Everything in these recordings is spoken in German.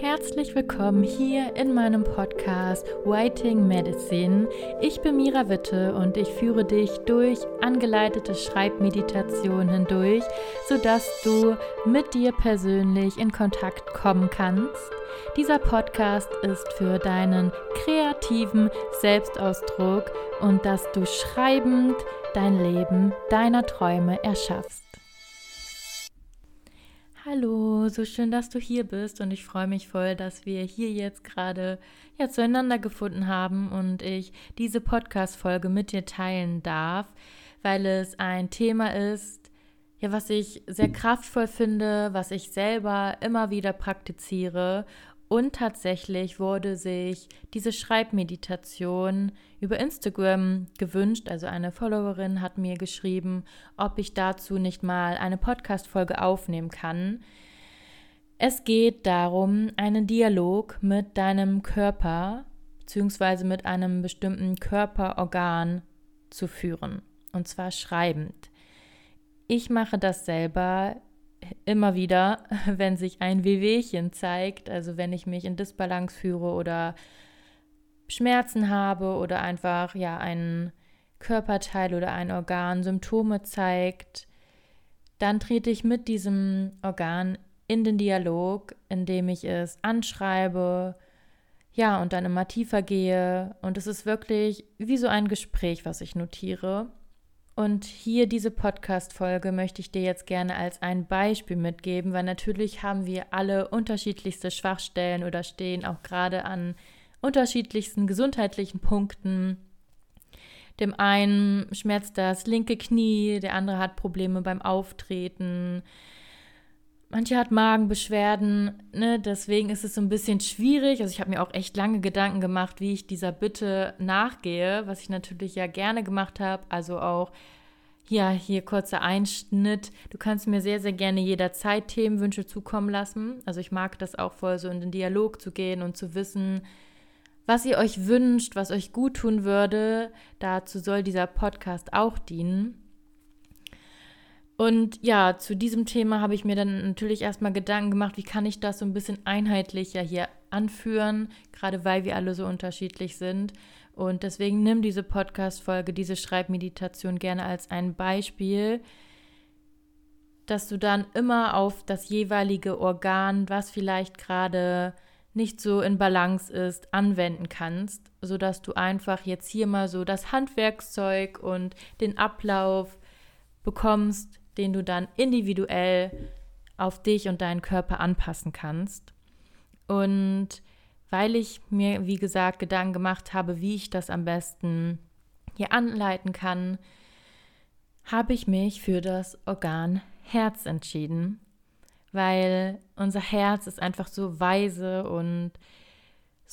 herzlich willkommen hier in meinem Podcast Writing Medicine. Ich bin Mira Witte und ich führe dich durch angeleitete Schreibmeditationen hindurch, sodass du mit dir persönlich in Kontakt kommen kannst. Dieser Podcast ist für deinen kreativen Selbstausdruck und dass du schreibend dein Leben deiner Träume erschaffst. Hallo, so schön, dass du hier bist und ich freue mich voll, dass wir hier jetzt gerade ja zueinander gefunden haben und ich diese Podcast Folge mit dir teilen darf, weil es ein Thema ist, ja, was ich sehr kraftvoll finde, was ich selber immer wieder praktiziere und tatsächlich wurde sich diese Schreibmeditation über Instagram gewünscht. Also eine Followerin hat mir geschrieben, ob ich dazu nicht mal eine Podcast-Folge aufnehmen kann. Es geht darum, einen Dialog mit deinem Körper bzw. mit einem bestimmten Körperorgan zu führen. Und zwar schreibend. Ich mache das selber immer wieder, wenn sich ein Wehwehchen zeigt, also wenn ich mich in Disbalance führe oder Schmerzen habe oder einfach ja ein Körperteil oder ein Organ Symptome zeigt, dann trete ich mit diesem Organ in den Dialog, indem ich es anschreibe, ja, und dann immer tiefer gehe. Und es ist wirklich wie so ein Gespräch, was ich notiere. Und hier diese Podcast-Folge möchte ich dir jetzt gerne als ein Beispiel mitgeben, weil natürlich haben wir alle unterschiedlichste Schwachstellen oder stehen auch gerade an unterschiedlichsten gesundheitlichen Punkten. Dem einen schmerzt das linke Knie, der andere hat Probleme beim Auftreten. Manche hat Magenbeschwerden, ne? deswegen ist es so ein bisschen schwierig. Also ich habe mir auch echt lange Gedanken gemacht, wie ich dieser Bitte nachgehe, was ich natürlich ja gerne gemacht habe. Also auch ja, hier kurzer Einschnitt. Du kannst mir sehr, sehr gerne jederzeit Themenwünsche zukommen lassen. Also ich mag das auch voll so in den Dialog zu gehen und zu wissen, was ihr euch wünscht, was euch gut tun würde. Dazu soll dieser Podcast auch dienen. Und ja, zu diesem Thema habe ich mir dann natürlich erstmal Gedanken gemacht, wie kann ich das so ein bisschen einheitlicher hier anführen, gerade weil wir alle so unterschiedlich sind. Und deswegen nimm diese Podcast-Folge, diese Schreibmeditation gerne als ein Beispiel, dass du dann immer auf das jeweilige Organ, was vielleicht gerade nicht so in Balance ist, anwenden kannst, sodass du einfach jetzt hier mal so das Handwerkszeug und den Ablauf bekommst, den du dann individuell auf dich und deinen Körper anpassen kannst. Und weil ich mir, wie gesagt, Gedanken gemacht habe, wie ich das am besten hier anleiten kann, habe ich mich für das Organ Herz entschieden, weil unser Herz ist einfach so weise und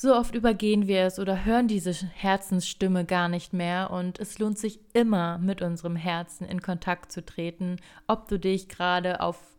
so oft übergehen wir es oder hören diese Herzensstimme gar nicht mehr und es lohnt sich immer mit unserem Herzen in Kontakt zu treten, ob du dich gerade auf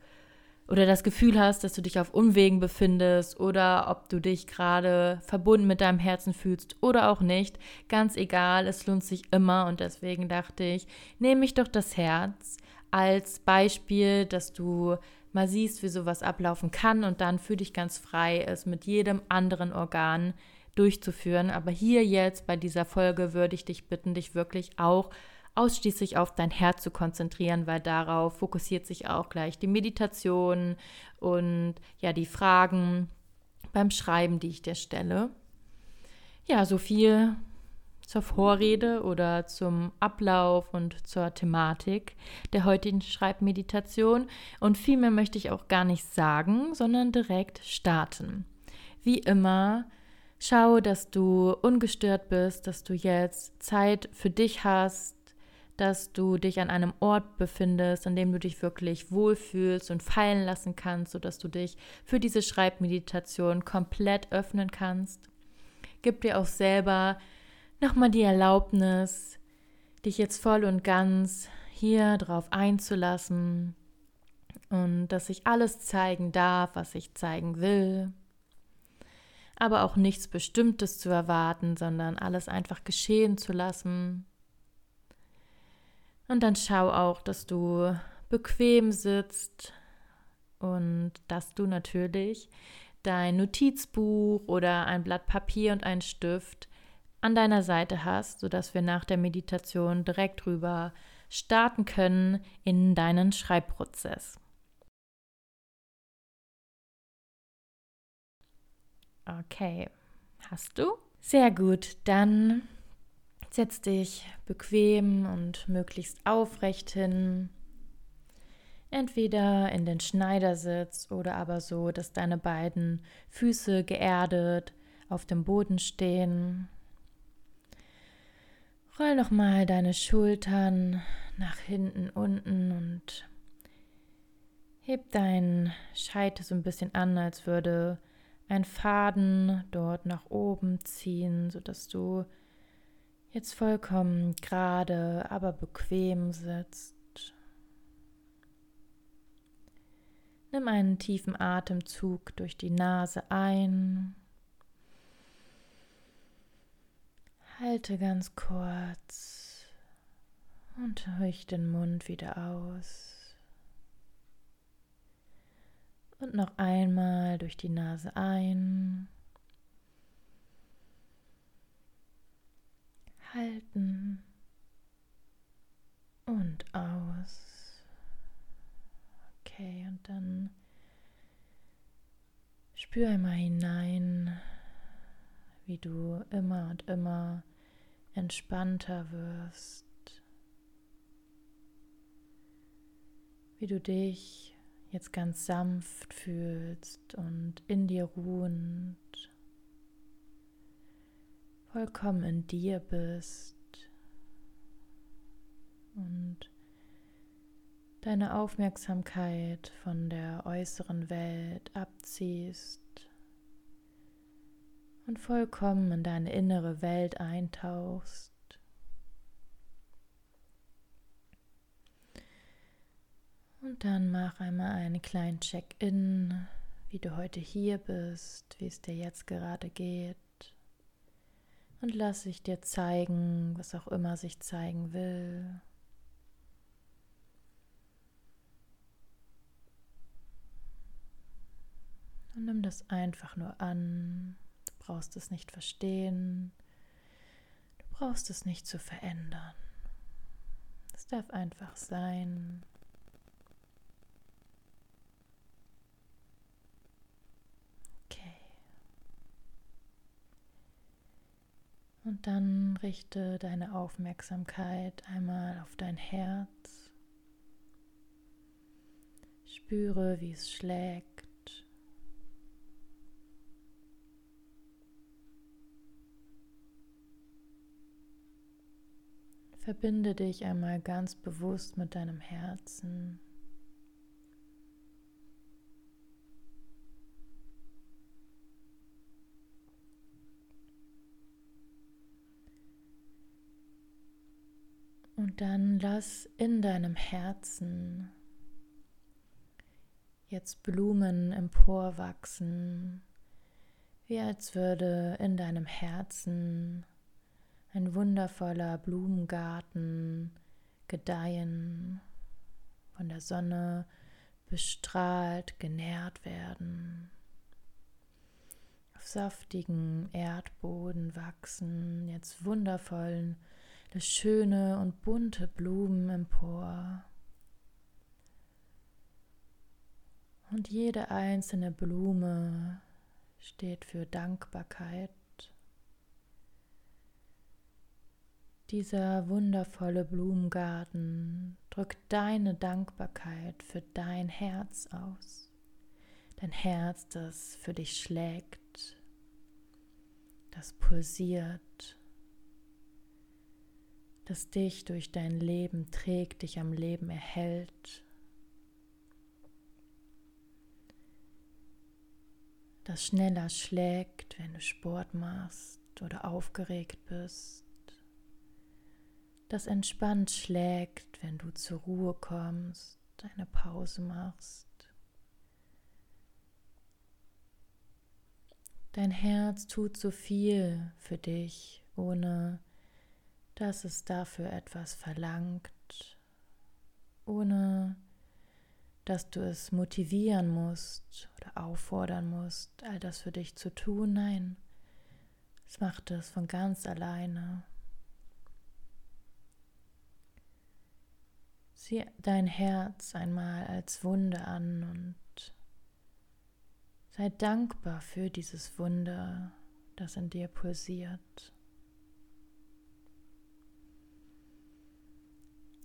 oder das Gefühl hast, dass du dich auf Umwegen befindest oder ob du dich gerade verbunden mit deinem Herzen fühlst oder auch nicht. Ganz egal, es lohnt sich immer und deswegen dachte ich, nehme ich doch das Herz als Beispiel, dass du mal siehst, wie sowas ablaufen kann und dann für dich ganz frei es mit jedem anderen Organ durchzuführen. Aber hier jetzt bei dieser Folge würde ich dich bitten, dich wirklich auch ausschließlich auf dein Herz zu konzentrieren, weil darauf fokussiert sich auch gleich die Meditation und ja, die Fragen beim Schreiben, die ich dir stelle. Ja, so viel zur Vorrede oder zum Ablauf und zur Thematik der heutigen Schreibmeditation. Und viel mehr möchte ich auch gar nicht sagen, sondern direkt starten. Wie immer, schau, dass du ungestört bist, dass du jetzt Zeit für dich hast, dass du dich an einem Ort befindest, an dem du dich wirklich wohlfühlst und fallen lassen kannst, sodass du dich für diese Schreibmeditation komplett öffnen kannst. Gib dir auch selber nochmal die Erlaubnis, dich jetzt voll und ganz hier drauf einzulassen und dass ich alles zeigen darf, was ich zeigen will. Aber auch nichts Bestimmtes zu erwarten, sondern alles einfach geschehen zu lassen. Und dann schau auch, dass du bequem sitzt und dass du natürlich dein Notizbuch oder ein Blatt Papier und einen Stift an deiner Seite hast, sodass wir nach der Meditation direkt rüber starten können in deinen Schreibprozess. Okay, hast du? Sehr gut, dann setz dich bequem und möglichst aufrecht hin. Entweder in den Schneidersitz oder aber so, dass deine beiden Füße geerdet auf dem Boden stehen. Roll nochmal deine Schultern nach hinten unten und heb deinen Scheitel so ein bisschen an, als würde ein Faden dort nach oben ziehen, sodass du jetzt vollkommen gerade, aber bequem sitzt. Nimm einen tiefen Atemzug durch die Nase ein Halte ganz kurz und durch den Mund wieder aus. Und noch einmal durch die Nase ein. Halten und aus. Okay, und dann spür einmal hinein, wie du immer und immer entspannter wirst, wie du dich jetzt ganz sanft fühlst und in dir ruhend, vollkommen in dir bist. Und deine Aufmerksamkeit von der äußeren Welt abziehst und vollkommen in deine innere Welt eintauchst. Und dann mach einmal einen kleinen Check-in, wie du heute hier bist, wie es dir jetzt gerade geht. Und lass ich dir zeigen, was auch immer sich zeigen will. Und nimm das einfach nur an brauchst es nicht verstehen, du brauchst es nicht zu verändern. Es darf einfach sein. Okay. Und dann richte deine Aufmerksamkeit einmal auf dein Herz. Spüre, wie es schlägt. Verbinde dich einmal ganz bewusst mit deinem Herzen. Und dann lass in deinem Herzen jetzt Blumen emporwachsen, wie als würde in deinem Herzen ein wundervoller Blumengarten gedeihen, von der Sonne bestrahlt, genährt werden, auf saftigen Erdboden wachsen jetzt wundervollen, schöne und bunte Blumen empor. Und jede einzelne Blume steht für Dankbarkeit Dieser wundervolle Blumengarten drückt deine Dankbarkeit für dein Herz aus. Dein Herz, das für dich schlägt, das pulsiert, das dich durch dein Leben trägt, dich am Leben erhält. Das schneller schlägt, wenn du Sport machst oder aufgeregt bist das entspannt schlägt, wenn du zur Ruhe kommst, eine Pause machst. Dein Herz tut so viel für dich, ohne dass es dafür etwas verlangt, ohne dass du es motivieren musst oder auffordern musst, all das für dich zu tun. Nein, es macht es von ganz alleine. Sieh dein Herz einmal als Wunder an und sei dankbar für dieses Wunder, das in dir pulsiert.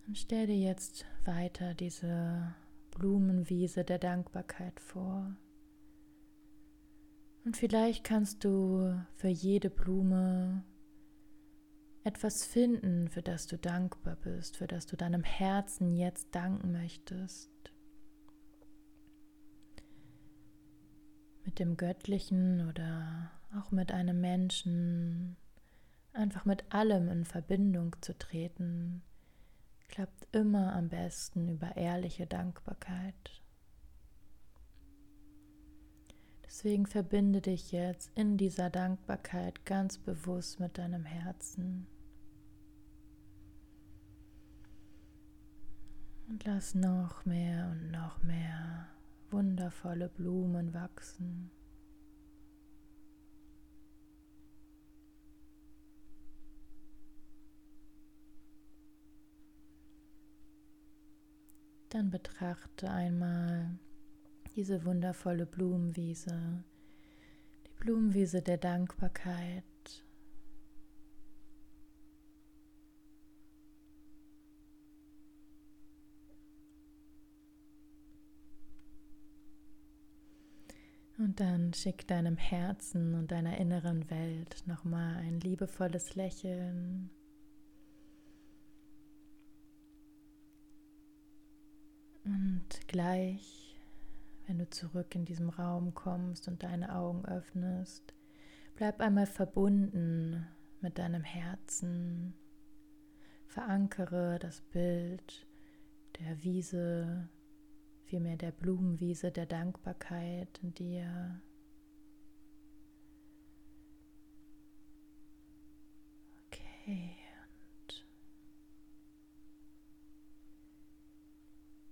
Und stell dir jetzt weiter diese Blumenwiese der Dankbarkeit vor. Und vielleicht kannst du für jede Blume etwas finden, für das du dankbar bist, für das du deinem Herzen jetzt danken möchtest. Mit dem Göttlichen oder auch mit einem Menschen, einfach mit allem in Verbindung zu treten, klappt immer am besten über ehrliche Dankbarkeit. Deswegen verbinde dich jetzt in dieser Dankbarkeit ganz bewusst mit deinem Herzen. Und lass noch mehr und noch mehr wundervolle Blumen wachsen. Dann betrachte einmal diese wundervolle Blumenwiese, die Blumenwiese der Dankbarkeit. Und dann schick deinem Herzen und deiner inneren Welt nochmal ein liebevolles Lächeln. Und gleich, wenn du zurück in diesem Raum kommst und deine Augen öffnest, bleib einmal verbunden mit deinem Herzen. Verankere das Bild der Wiese, vielmehr der Blumenwiese der Dankbarkeit in dir. Okay.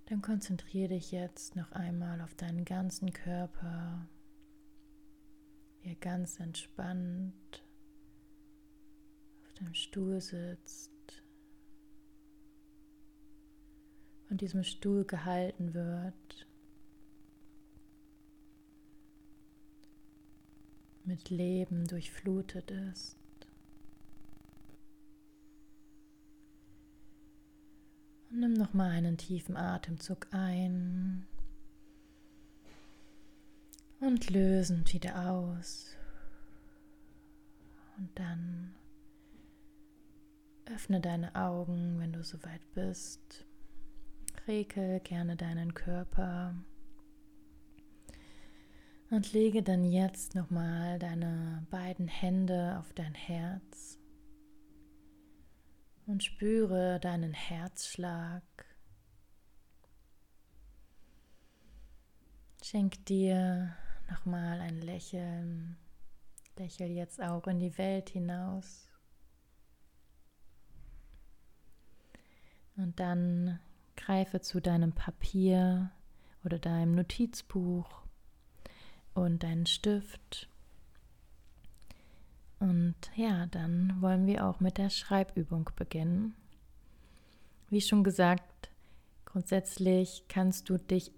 Dann konzentriere dich jetzt noch einmal auf deinen ganzen Körper, wie er ganz entspannt auf dem Stuhl sitzt, von diesem Stuhl gehalten wird, mit Leben durchflutet ist. Nimm noch mal einen tiefen Atemzug ein und lösend wieder aus. Und dann öffne deine Augen, wenn du soweit bist. Rekel gerne deinen Körper und lege dann jetzt noch mal deine beiden Hände auf dein Herz und spüre deinen Herzschlag. Schenk dir nochmal ein Lächeln. Lächel jetzt auch in die Welt hinaus. Und dann greife zu deinem Papier oder deinem Notizbuch und deinen Stift und ja, dann wollen wir auch mit der Schreibübung beginnen. Wie schon gesagt, grundsätzlich kannst du dich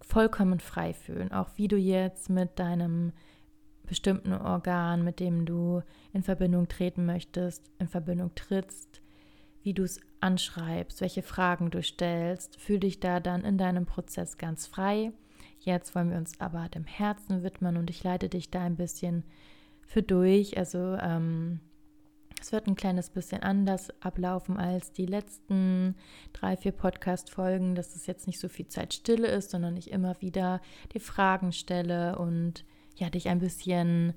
vollkommen frei fühlen, auch wie du jetzt mit deinem bestimmten Organ, mit dem du in Verbindung treten möchtest, in Verbindung trittst, wie du es anschreibst, welche Fragen du stellst. Fühl dich da dann in deinem Prozess ganz frei. Jetzt wollen wir uns aber dem Herzen widmen und ich leite dich da ein bisschen für durch. Also ähm, es wird ein kleines bisschen anders ablaufen als die letzten drei, vier Podcast-Folgen, dass es jetzt nicht so viel Zeit stille ist, sondern ich immer wieder die Fragen stelle und ja, dich ein bisschen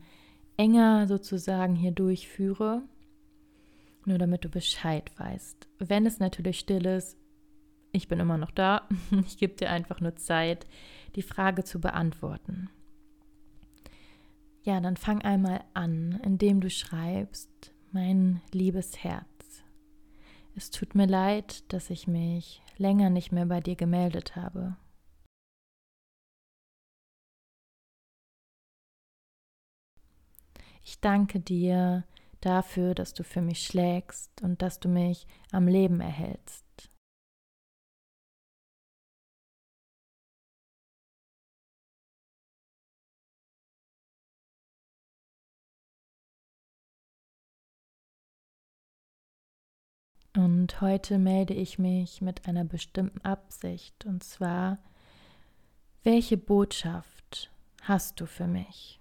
enger sozusagen hier durchführe. Nur damit du Bescheid weißt. Wenn es natürlich still ist, ich bin immer noch da. Ich gebe dir einfach nur Zeit, die Frage zu beantworten. Ja, dann fang einmal an, indem du schreibst, mein liebes Herz. Es tut mir leid, dass ich mich länger nicht mehr bei dir gemeldet habe. Ich danke dir, dafür, dass du für mich schlägst und dass du mich am Leben erhältst. Und heute melde ich mich mit einer bestimmten Absicht, und zwar, welche Botschaft hast du für mich?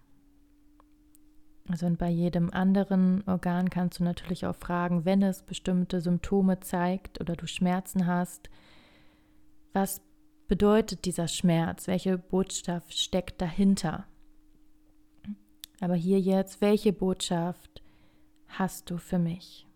Also und bei jedem anderen Organ kannst du natürlich auch fragen, wenn es bestimmte Symptome zeigt oder du Schmerzen hast, was bedeutet dieser Schmerz? Welche Botschaft steckt dahinter? Aber hier jetzt, welche Botschaft hast du für mich?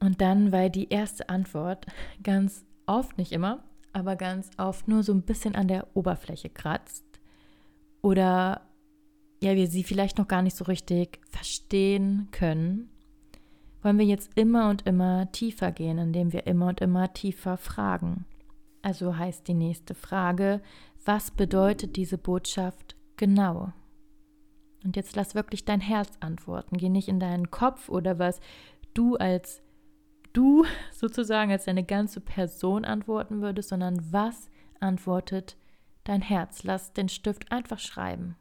Und dann, weil die erste Antwort ganz oft, nicht immer, aber ganz oft nur so ein bisschen an der Oberfläche kratzt oder ja, wir sie vielleicht noch gar nicht so richtig verstehen können, wollen wir jetzt immer und immer tiefer gehen, indem wir immer und immer tiefer fragen. Also heißt die nächste Frage, was bedeutet diese Botschaft genau? Und jetzt lass wirklich dein Herz antworten. Geh nicht in deinen Kopf oder was du als du sozusagen als deine ganze Person antworten würdest, sondern was antwortet dein Herz. Lass den Stift einfach schreiben.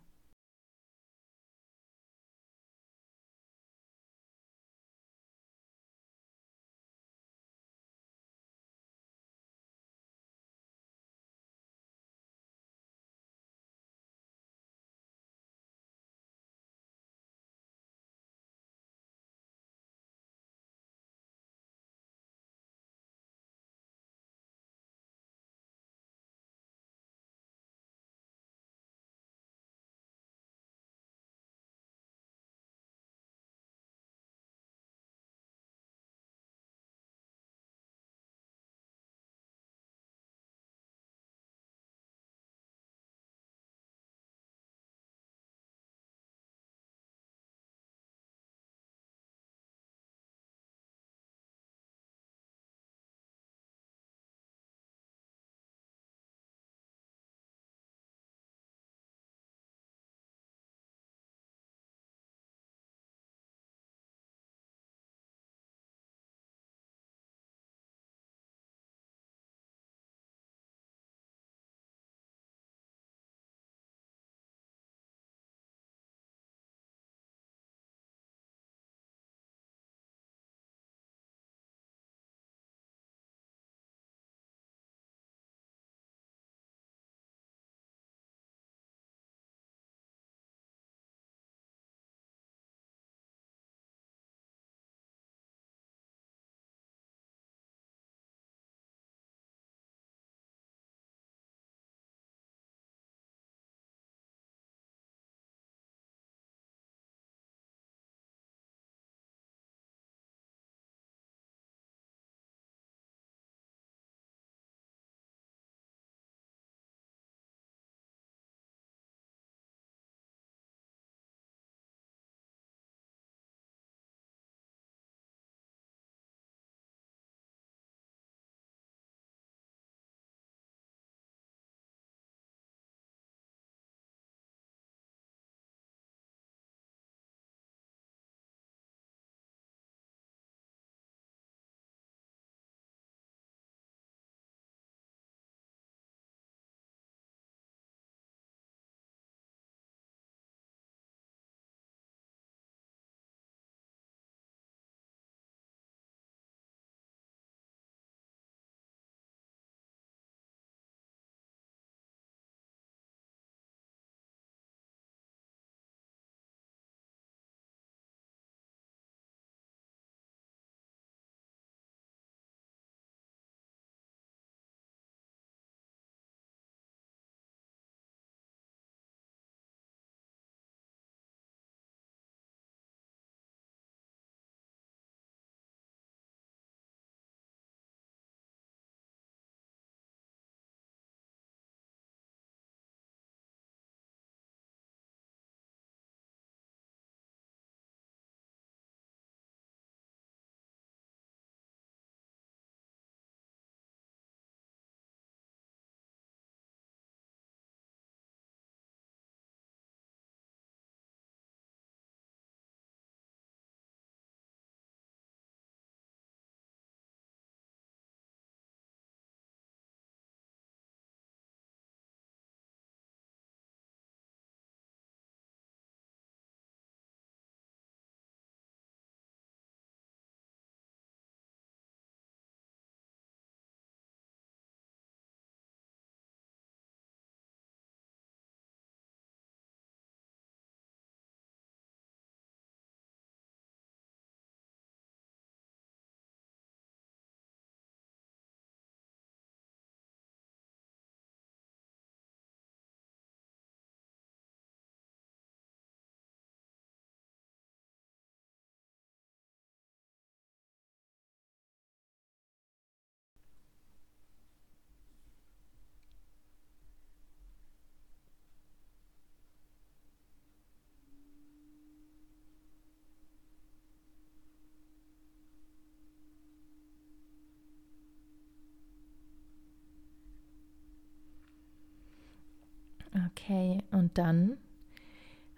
Okay, und dann,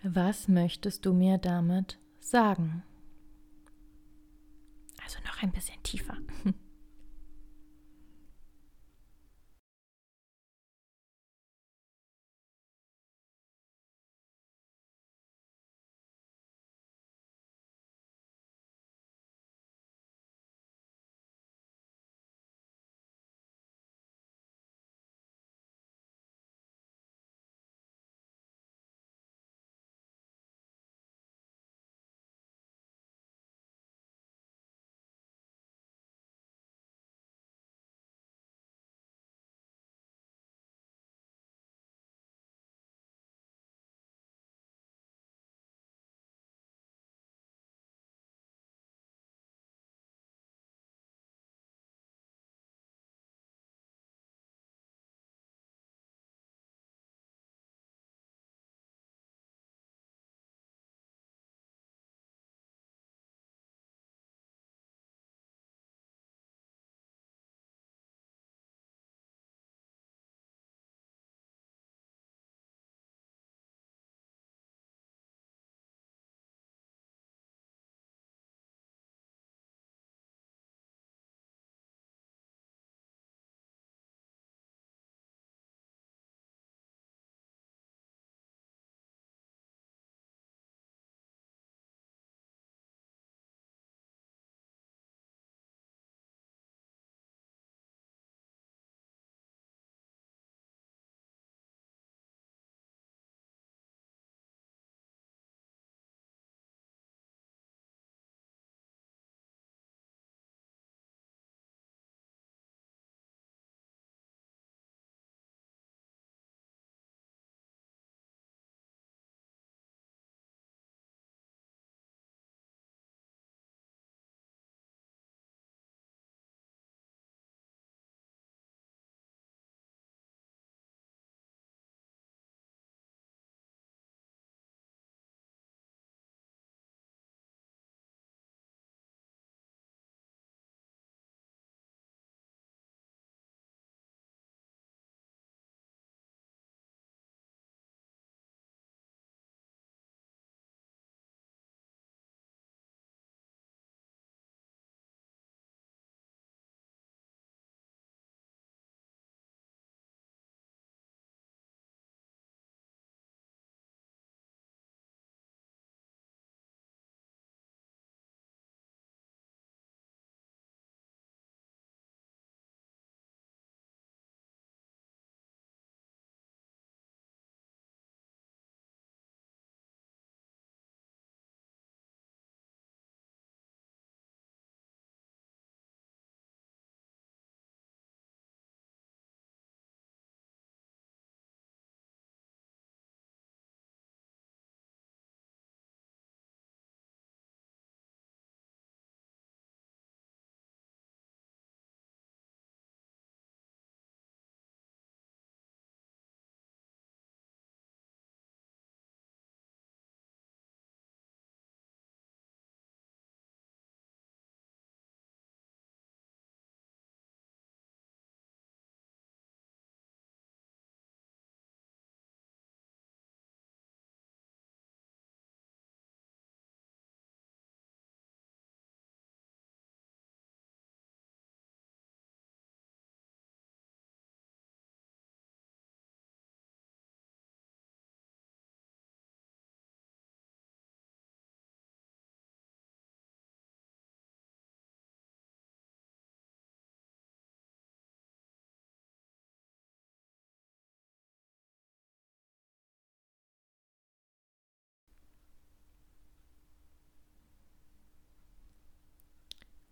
was möchtest du mir damit sagen? Also noch ein bisschen tiefer.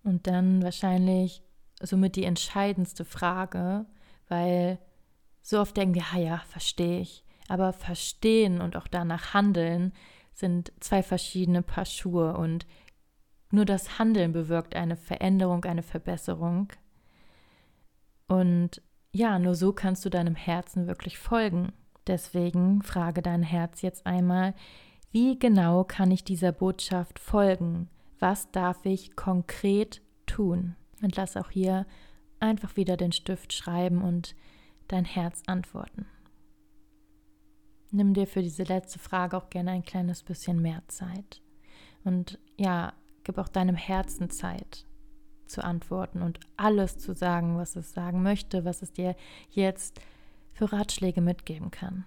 Und dann wahrscheinlich somit die entscheidendste Frage, weil so oft denken wir, ja, ja, verstehe ich. Aber verstehen und auch danach handeln sind zwei verschiedene Paar Schuhe und nur das Handeln bewirkt eine Veränderung, eine Verbesserung. Und ja, nur so kannst du deinem Herzen wirklich folgen. Deswegen frage dein Herz jetzt einmal, wie genau kann ich dieser Botschaft folgen? Was darf ich konkret tun? Und lass auch hier einfach wieder den Stift schreiben und dein Herz antworten. nimm dir für diese letzte Frage auch gerne ein kleines bisschen mehr Zeit. Und ja, gib auch deinem Herzen Zeit zu antworten und alles zu sagen, was es sagen möchte, was es dir jetzt für Ratschläge mitgeben kann.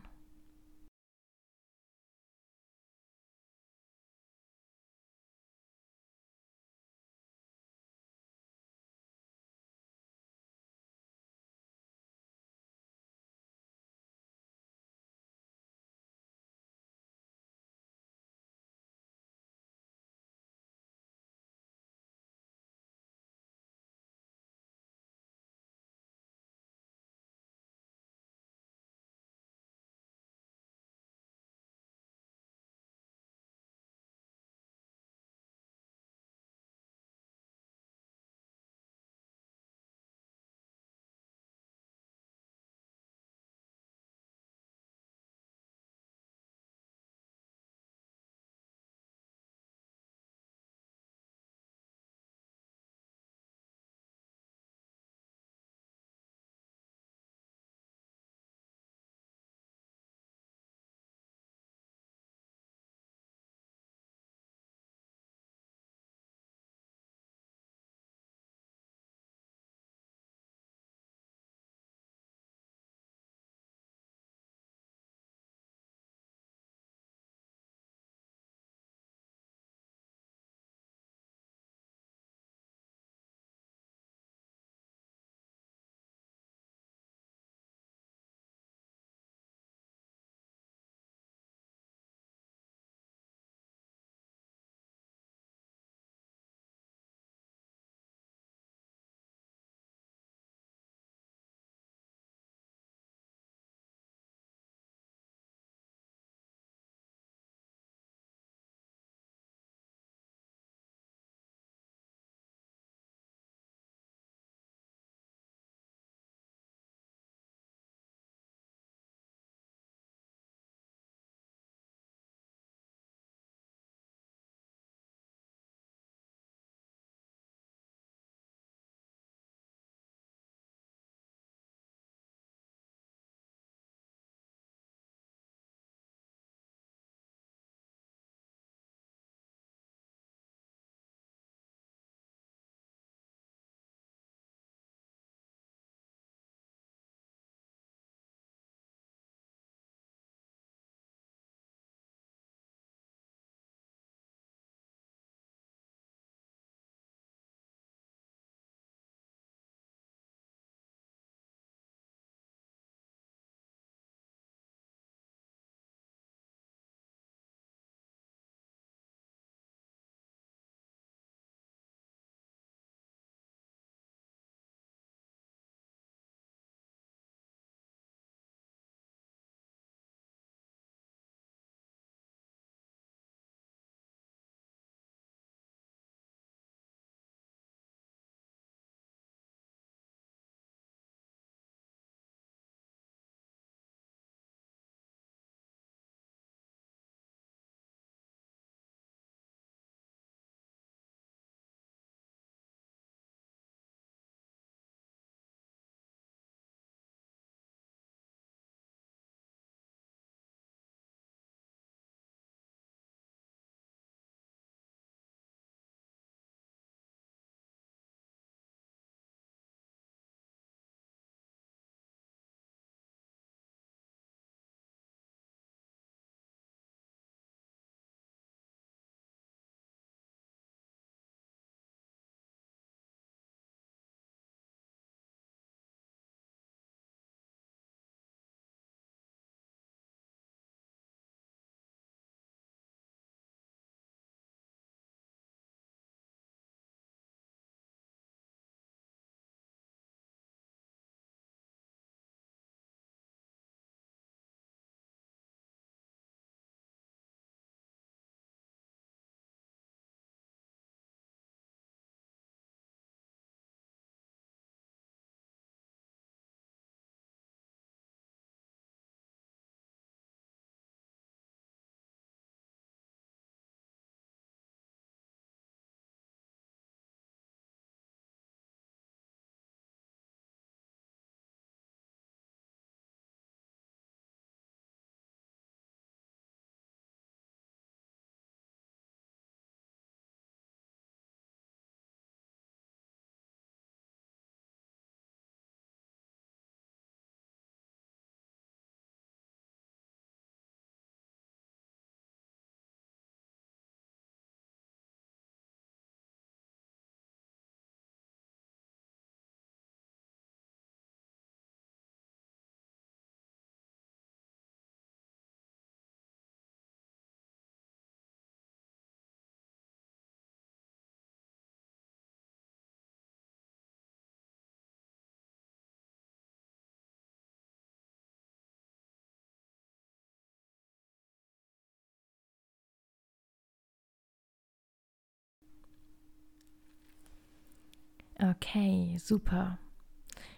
Okay, super.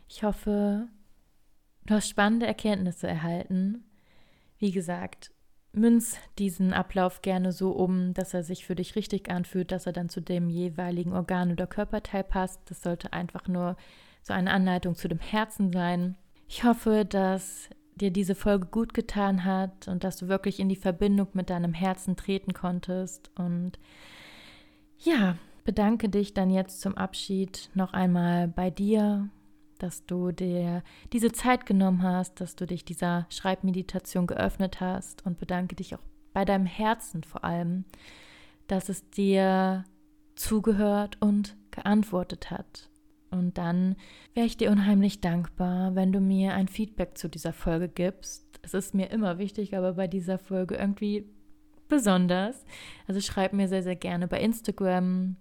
Ich hoffe, du hast spannende Erkenntnisse erhalten. Wie gesagt, münz diesen Ablauf gerne so um, dass er sich für dich richtig anfühlt, dass er dann zu dem jeweiligen Organ oder Körperteil passt. Das sollte einfach nur so eine Anleitung zu dem Herzen sein. Ich hoffe, dass dir diese Folge gut getan hat und dass du wirklich in die Verbindung mit deinem Herzen treten konntest. Und ja, bedanke dich dann jetzt zum Abschied noch einmal bei dir, dass du dir diese Zeit genommen hast, dass du dich dieser Schreibmeditation geöffnet hast und bedanke dich auch bei deinem Herzen vor allem, dass es dir zugehört und geantwortet hat. Und dann wäre ich dir unheimlich dankbar, wenn du mir ein Feedback zu dieser Folge gibst. Es ist mir immer wichtig, aber bei dieser Folge irgendwie besonders. Also schreib mir sehr, sehr gerne bei Instagram,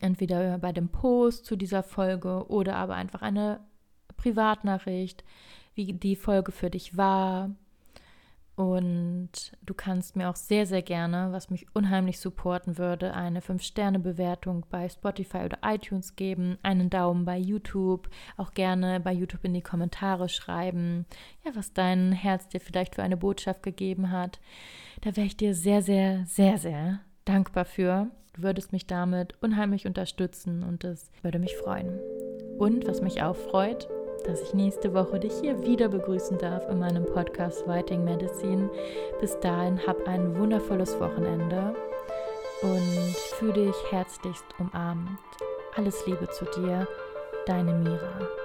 entweder bei dem Post zu dieser Folge oder aber einfach eine Privatnachricht, wie die Folge für dich war. Und du kannst mir auch sehr, sehr gerne, was mich unheimlich supporten würde, eine 5-Sterne-Bewertung bei Spotify oder iTunes geben, einen Daumen bei YouTube, auch gerne bei YouTube in die Kommentare schreiben, ja, was dein Herz dir vielleicht für eine Botschaft gegeben hat. Da wäre ich dir sehr, sehr, sehr, sehr dankbar für. Du würdest mich damit unheimlich unterstützen und es würde mich freuen. Und was mich auch freut, dass ich nächste Woche dich hier wieder begrüßen darf in meinem Podcast Writing Medicine. Bis dahin hab ein wundervolles Wochenende und fühle dich herzlichst umarmt. Alles Liebe zu dir, deine Mira.